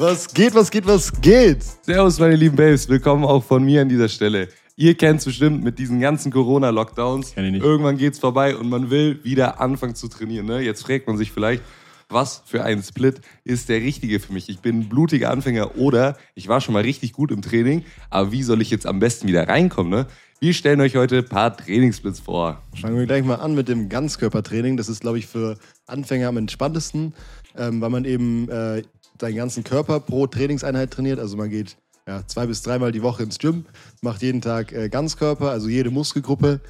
Was geht, was geht, was geht? Servus, meine lieben Babes. Willkommen auch von mir an dieser Stelle. Ihr kennt es bestimmt mit diesen ganzen Corona-Lockdowns. Kenn ich nicht. Irgendwann geht's vorbei und man will wieder anfangen zu trainieren. Ne? Jetzt fragt man sich vielleicht, was für ein Split ist der richtige für mich? Ich bin ein blutiger Anfänger oder ich war schon mal richtig gut im Training, aber wie soll ich jetzt am besten wieder reinkommen? Ne? Wir stellen euch heute ein paar Trainingssplits vor. Fangen wir gleich mal an mit dem Ganzkörpertraining. Das ist, glaube ich, für Anfänger am entspanntesten, ähm, weil man eben äh, seinen ganzen Körper pro Trainingseinheit trainiert. Also man geht ja, zwei bis dreimal die Woche ins Gym, macht jeden Tag äh, Ganzkörper, also jede Muskelgruppe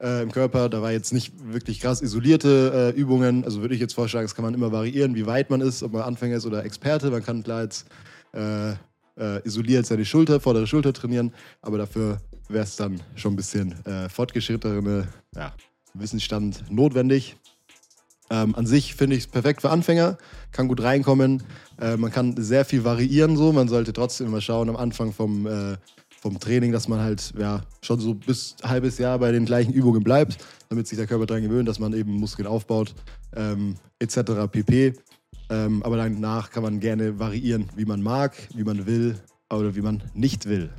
äh, im Körper. Da war jetzt nicht wirklich krass isolierte äh, Übungen. Also würde ich jetzt vorschlagen, das kann man immer variieren, wie weit man ist, ob man Anfänger ist oder Experte. Man kann klar jetzt äh, äh, isoliert seine Schulter, vordere Schulter trainieren, aber dafür wäre es dann schon ein bisschen äh, fortgeschrittenere ja, Wissensstand notwendig. Ähm, an sich finde ich es perfekt für Anfänger, kann gut reinkommen. Äh, man kann sehr viel variieren so. Man sollte trotzdem immer schauen am Anfang vom, äh, vom Training, dass man halt ja, schon so bis ein halbes Jahr bei den gleichen Übungen bleibt, damit sich der Körper daran gewöhnt, dass man eben Muskeln aufbaut, ähm, etc. pp. Ähm, aber danach kann man gerne variieren, wie man mag, wie man will oder wie man nicht will.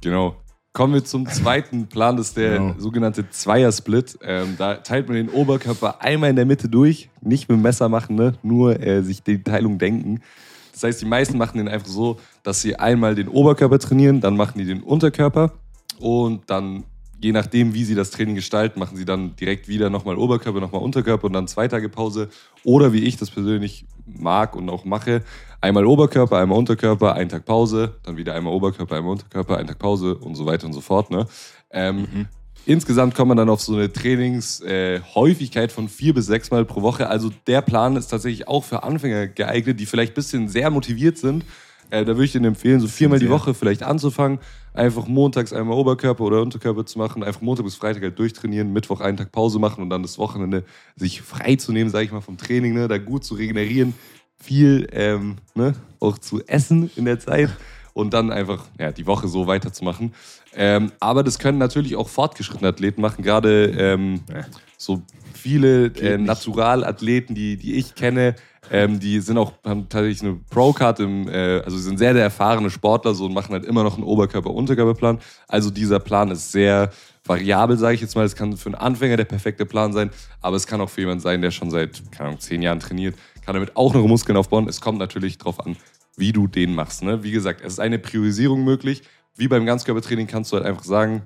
Genau. Kommen wir zum zweiten Plan, das ist der Genau. sogenannte Zweiersplit. Ähm, da teilt man den Oberkörper einmal in der Mitte durch, nicht mit dem Messer machen, ne? nur äh, sich die Teilung denken. Das heißt, die meisten machen den einfach so, dass sie einmal den Oberkörper trainieren, dann machen die den Unterkörper und dann, je nachdem, wie sie das Training gestalten, machen sie dann direkt wieder nochmal Oberkörper, nochmal Unterkörper und dann zwei Tage Pause. Oder wie ich das persönlich mag und auch mache, einmal Oberkörper, einmal Unterkörper, einen Tag Pause, dann wieder einmal Oberkörper, einmal Unterkörper, einen Tag Pause und so weiter und so fort. Ne? Ähm, Insgesamt kommt man dann auf so eine Trainingshäufigkeit äh, von vier bis sechs Mal pro Woche. Also der Plan ist tatsächlich auch für Anfänger geeignet, die vielleicht ein bisschen sehr motiviert sind. Äh, da würde ich Ihnen empfehlen, so viermal die. Woche vielleicht anzufangen. Einfach montags einmal Oberkörper oder Unterkörper zu machen. Einfach Montag bis Freitag halt durchtrainieren, Mittwoch einen Tag Pause machen und dann das Wochenende sich frei zu nehmen, sage ich mal, vom Training, ne? da gut zu regenerieren, viel ähm, ne? auch zu essen in der Zeit und dann einfach ja, die Woche so weiterzumachen. Ähm, aber das können natürlich auch fortgeschrittene Athleten machen, gerade ähm, so viele äh. Naturalathleten, die, die ich kenne, ähm, die sind auch, haben tatsächlich eine Pro-Card im, äh, also sind sehr, sehr erfahrene Sportler so und machen halt immer noch einen Oberkörper-Unterkörperplan. Also dieser Plan ist sehr variabel, sage ich jetzt mal. Es kann für einen Anfänger der perfekte Plan sein, aber es kann auch für jemanden sein, der schon seit, keine Ahnung, zehn Jahren trainiert, kann damit auch noch Muskeln aufbauen. Es kommt natürlich drauf an, wie du den machst. Ne? Wie gesagt, es ist eine Priorisierung möglich. Wie beim Ganzkörpertraining kannst du halt einfach sagen,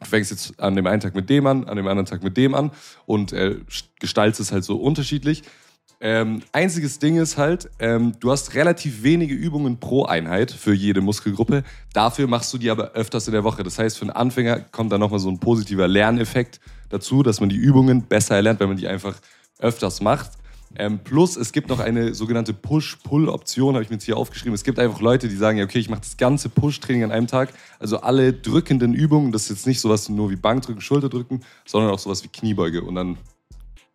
du fängst jetzt an dem einen Tag mit dem an, an dem anderen Tag mit dem an und äh, gestaltest es halt so unterschiedlich. Ähm, einziges Ding ist halt, ähm, du hast relativ wenige Übungen pro Einheit für jede Muskelgruppe. Dafür machst du die aber öfters in der Woche. Das heißt, für einen Anfänger kommt dann nochmal so ein positiver Lerneffekt dazu, dass man die Übungen besser erlernt, wenn man die einfach öfters macht. Ähm, plus, es gibt noch eine sogenannte Push-Pull-Option, habe ich mir jetzt hier aufgeschrieben. Es gibt einfach Leute, die sagen, ja, okay, ich mache das ganze Push-Training an einem Tag. Also alle drückenden Übungen, das ist jetzt nicht sowas nur wie Bankdrücken, Schulterdrücken, sondern auch sowas wie Kniebeuge. Und dann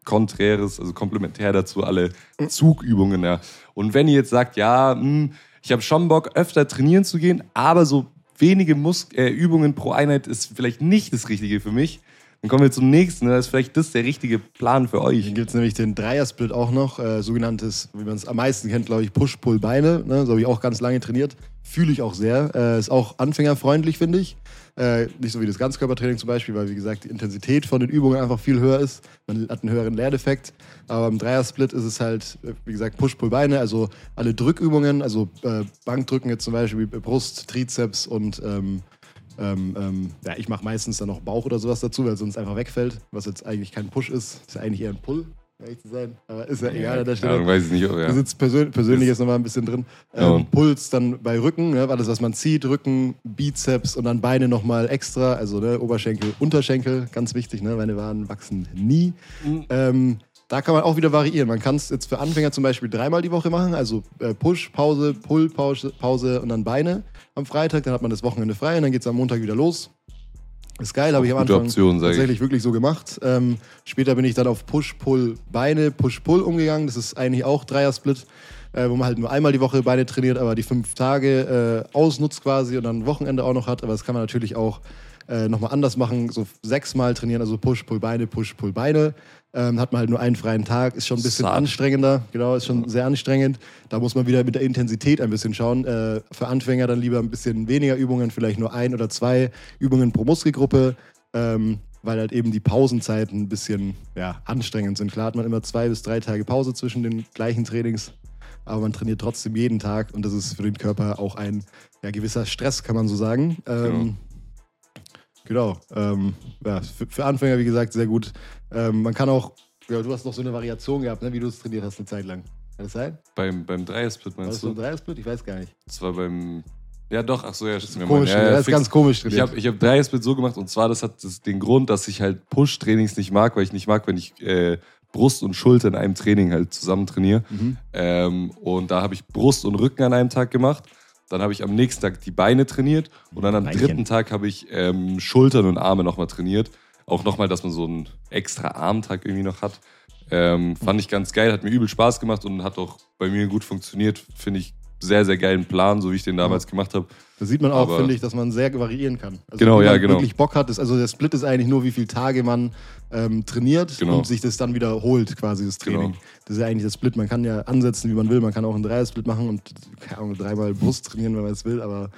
konträres, also komplementär dazu alle Zugübungen. Ja. Und wenn ihr jetzt sagt, ja, hm, ich habe schon Bock, öfter trainieren zu gehen, aber so wenige Mus äh, Übungen pro Einheit ist vielleicht nicht das Richtige für mich, dann kommen wir zum nächsten. Da ist vielleicht das der richtige Plan für euch. gibt es nämlich den Dreiersplit auch noch, äh, sogenanntes, wie man es am meisten kennt, glaube ich, Push-Pull-Beine. Ne? So habe ich auch ganz lange trainiert. Fühle ich auch sehr. Äh, ist auch anfängerfreundlich, finde ich. Äh, nicht so wie das Ganzkörpertraining zum Beispiel, weil, wie gesagt, die Intensität von den Übungen einfach viel höher ist. Man hat einen höheren Lerneffekt. Aber im Dreiersplit ist es halt, wie gesagt, Push-Pull-Beine, also alle Drückübungen, also äh, Bankdrücken jetzt zum Beispiel, Brust, Trizeps und ähm, ähm, ähm, ja, ich mache meistens dann noch Bauch oder sowas dazu, weil es sonst einfach wegfällt, was jetzt eigentlich kein Push ist. Ist ja eigentlich eher ein Pull, ehrlich zu sein. Aber ist ja egal an der Stelle. Ja, weiß ich nicht. Da Ja. sitzt persön persönlich jetzt nochmal ein bisschen drin. Ja, Ähm, und- Puls dann bei Rücken, ne, alles was man zieht, Rücken, Bizeps und dann Beine nochmal extra, also ne, Oberschenkel, Unterschenkel, ganz wichtig, ne, meine Waden wachsen nie. Mhm. Ähm, da kann man auch wieder variieren. Man kann es jetzt für Anfänger zum Beispiel dreimal die Woche machen, also äh, Push, Pause, Pull, Pause, Pause und dann Beine am Freitag, dann hat man das Wochenende frei und dann geht es am Montag wieder los. Ist geil, habe ich am Anfang Option, sag ich. tatsächlich wirklich so gemacht. Ähm, später bin ich dann auf Push, Pull, Beine, Push, Pull umgegangen. Das ist eigentlich auch Dreier-Split, äh, wo man halt nur einmal die Woche Beine trainiert, aber die fünf Tage äh, ausnutzt quasi und dann Wochenende auch noch hat. Aber das kann man natürlich auch äh, nochmal anders machen, so sechsmal trainieren, also Push, Pull, Beine, Push, Pull, Beine. Ähm, hat man halt nur einen freien Tag, ist schon ein bisschen Satt. anstrengender, genau, ist schon sehr anstrengend. Da muss man wieder mit der Intensität ein bisschen schauen. Äh, für Anfänger dann lieber ein bisschen weniger Übungen, vielleicht nur ein oder zwei Übungen pro Muskelgruppe, ähm, weil halt eben die Pausenzeiten ein bisschen ja, anstrengend sind. Klar hat man immer zwei bis drei Tage Pause zwischen den gleichen Trainings, aber man trainiert trotzdem jeden Tag und das ist für den Körper auch ein ja, gewisser Stress, kann man so sagen. Ähm, Genau. Ähm, ja, für, für Anfänger, wie gesagt, sehr gut. Ähm, man kann auch, ja, du hast noch so eine Variation gehabt, ne, wie du es trainiert hast eine Zeit lang. Kann das sein? Beim, beim Dreiersplit War das meinst so ein du? Dreiersplit? Ich weiß gar nicht. Das war beim. Ja, doch, ach so, ja, stimmt. Komisch, ja, ja, das ist fix. ganz komisch Ich trainiert. habe ich hab Dreiersplit so gemacht und zwar, das hat das, den Grund, dass ich halt Push-Trainings nicht mag, weil ich nicht mag, wenn ich äh, Brust und Schulter in einem Training halt zusammen trainiere. Mhm. Ähm, und da habe ich Brust und Rücken an einem Tag gemacht. Dann habe ich am nächsten Tag die Beine trainiert und dann am Beinchen. dritten Tag habe ich ähm, Schultern und Arme nochmal trainiert. Auch nochmal, dass man so einen extra Armtag irgendwie noch hat. Ähm, fand ich ganz geil, hat mir übel Spaß gemacht und hat auch bei mir gut funktioniert. Finde ich sehr, sehr geilen Plan, so wie ich den damals gemacht habe. Da sieht man auch, finde ich, dass man sehr variieren kann. Also Genau, wenn ja, man genau. wirklich Bock hat, ist, also der Split ist eigentlich nur, wie viele Tage man ähm, trainiert Genau. und sich das dann wiederholt, quasi das Training. Genau. Das ist ja eigentlich das Split. Man kann ja ansetzen, wie man will. Man kann auch einen Dreier-Split machen und keine Ahnung, dreimal Brust trainieren, wenn man es will. Aber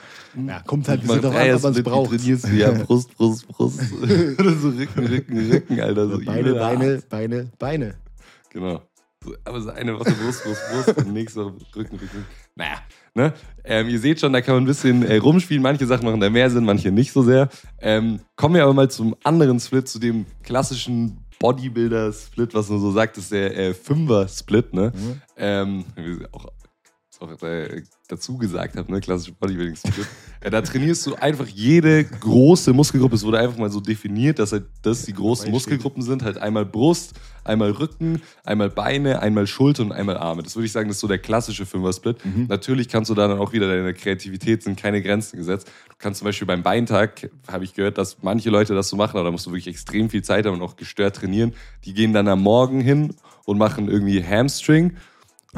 ja, kommt halt ein bisschen darauf an, ob man braucht. trainierst du? Ja, Brust, Brust, Brust. Oder so Rücken, Rücken, Rücken, Alter. So Beine, Beine. Beine, Beine. Genau. Aber so eine Woche Brust, Brust, Brust und nächste Woche Rücken, Rücken. Naja, ne? Ähm, ihr seht schon, da kann man ein bisschen äh, rumspielen. Manche Sachen machen da mehr Sinn, manche nicht so sehr. Ähm, kommen wir aber mal zum anderen Split, zu dem klassischen Bodybuilder-Split, was man so sagt, ist der äh, Fünfer-Split, ne? Mhm. Ähm, auch, auch äh, dazu gesagt habe, ne? Klassische Bodybuilding-Split. äh, da trainierst du einfach jede große Muskelgruppe. Es wurde einfach mal so definiert, dass halt das die großen Muskelgruppen sind. Halt einmal Brust, einmal Rücken, einmal Beine, einmal Schulter und einmal Arme. Das würde ich sagen, das ist so der klassische Fünfer-Split. Mhm. Natürlich kannst du da dann auch wieder deine Kreativität, sind keine Grenzen gesetzt. Du kannst zum Beispiel beim Beintag, habe ich gehört, dass manche Leute das so machen, aber da musst du wirklich extrem viel Zeit haben und auch gestört trainieren. Die gehen dann am Morgen hin und machen irgendwie Hamstring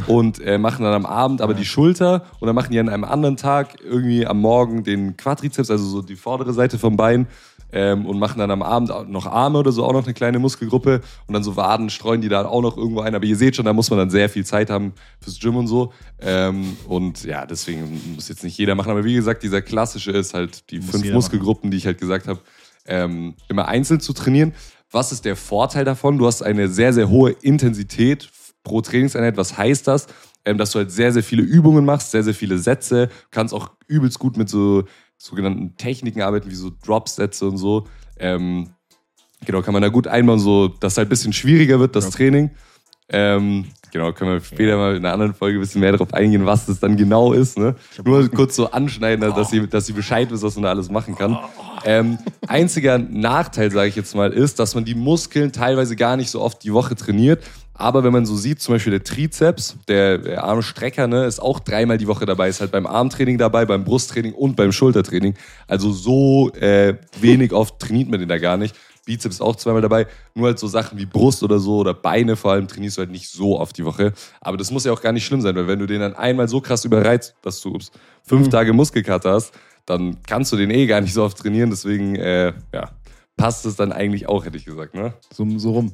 und äh, machen dann am Abend aber die Schulter und dann machen die an einem anderen Tag irgendwie am Morgen den Quadrizeps, also so die vordere Seite vom Bein ähm, und machen dann am Abend noch Arme oder so, auch noch eine kleine Muskelgruppe und dann so Waden streuen die da auch noch irgendwo ein. Aber ihr seht schon, da muss man dann sehr viel Zeit haben fürs Gym und so. Ähm, und ja, deswegen muss jetzt nicht jeder machen. Aber wie gesagt, dieser klassische ist halt die Muss fünf Muskelgruppen, die ich halt gesagt habe, ähm, immer einzeln zu trainieren. Was ist der Vorteil davon? Du hast eine sehr, sehr hohe Intensität pro Trainingseinheit. Was heißt das? Ähm, dass du halt sehr, sehr viele Übungen machst, sehr, sehr viele Sätze. Du kannst auch übelst gut mit so sogenannten Techniken arbeiten, wie so Drop-Sätze und so. Ähm, genau, kann man da gut einbauen, so dass es halt ein bisschen schwieriger wird, das Ja. Training. Ähm, genau, können wir später mal in einer anderen Folge ein bisschen mehr darauf eingehen, was das dann genau ist. Ne? Nur kurz so anschneiden, dass, sie, dass sie Bescheid wissen, was man da alles machen kann. Ähm, einziger Nachteil, sage ich jetzt mal, ist, dass man die Muskeln teilweise gar nicht so oft die Woche trainiert. Aber wenn man so sieht, zum Beispiel der Trizeps, der, der Armstrecker, ne, ist auch dreimal die Woche dabei. Ist halt beim Armtraining dabei, beim Brusttraining und beim Schultertraining. Also so äh, wenig oft trainiert man den da gar nicht. Bizeps auch zweimal dabei. Nur halt so Sachen wie Brust oder so oder Beine vor allem trainierst du halt nicht so oft die Woche. Aber das muss ja auch gar nicht schlimm sein, weil wenn du den dann einmal so krass überreizt, dass du ups, fünf Tage Muskelkater hast, dann kannst du den eh gar nicht so oft trainieren. Deswegen, äh, ja, passt es dann eigentlich auch, hätte ich gesagt, ne? So, so rum.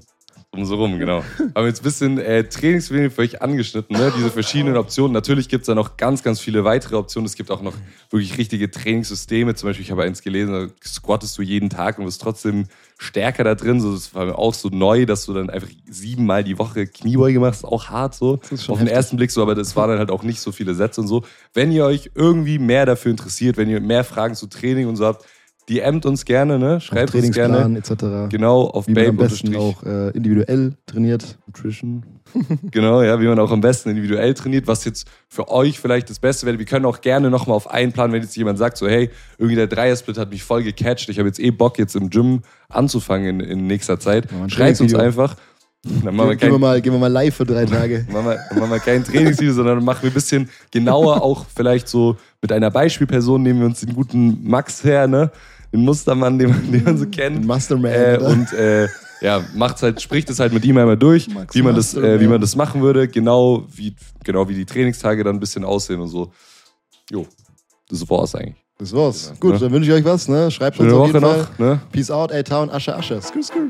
Um so rum, genau. Aber jetzt ein bisschen äh, Trainingspläne für euch angeschnitten, ne? diese verschiedenen Optionen. Natürlich gibt es da noch ganz, ganz viele weitere Optionen. Es gibt auch noch wirklich richtige Trainingssysteme. Zum Beispiel, ich habe eins gelesen, da squattest du jeden Tag und wirst trotzdem stärker da drin. So, das war mir auch so neu, dass du dann einfach siebenmal die Woche Kniebeuge machst. Auch hart so. Auf den ersten Blick so, aber das waren dann halt auch nicht so viele Sätze und so. Wenn ihr euch irgendwie mehr dafür interessiert, wenn ihr mehr Fragen zu Training und so habt, DMt uns gerne, ne? Schreibt uns gerne. etc. Genau, auf Wie man am Babe besten auch äh, individuell trainiert. Nutrition. genau, ja, wie man auch am besten individuell trainiert, was jetzt für euch vielleicht das Beste wäre. Wir können auch gerne nochmal auf einen Plan, wenn jetzt jemand sagt, so, hey, irgendwie der Dreiersplit hat mich voll gecatcht, ich habe jetzt eh Bock, jetzt im Gym anzufangen in, in nächster Zeit. Ein Schreibt uns einfach. Dann machen wir Gehen, wir mal, gehen wir mal live für drei Tage. machen wir, machen wir kein Trainingsvideo, sondern machen wir ein bisschen genauer auch vielleicht so mit einer Beispielperson, nehmen wir uns den guten Max her, ne? Den Mustermann, den man, den man so kennt. Ein Masterman. Äh, und äh, ja, macht's halt, spricht es halt mit ihm einmal durch, Max wie man, das, äh, wie man das machen würde, genau wie, genau wie die Trainingstage dann ein bisschen aussehen und so. Jo, das war's eigentlich. Das war's. Ja, Gut, ne? dann wünsche ich euch was. Ne? Schreibt Schöne uns auf Woche jeden Fall. noch. Ne? Peace out, A-Town, Asche, Asche. Skrr, skrr.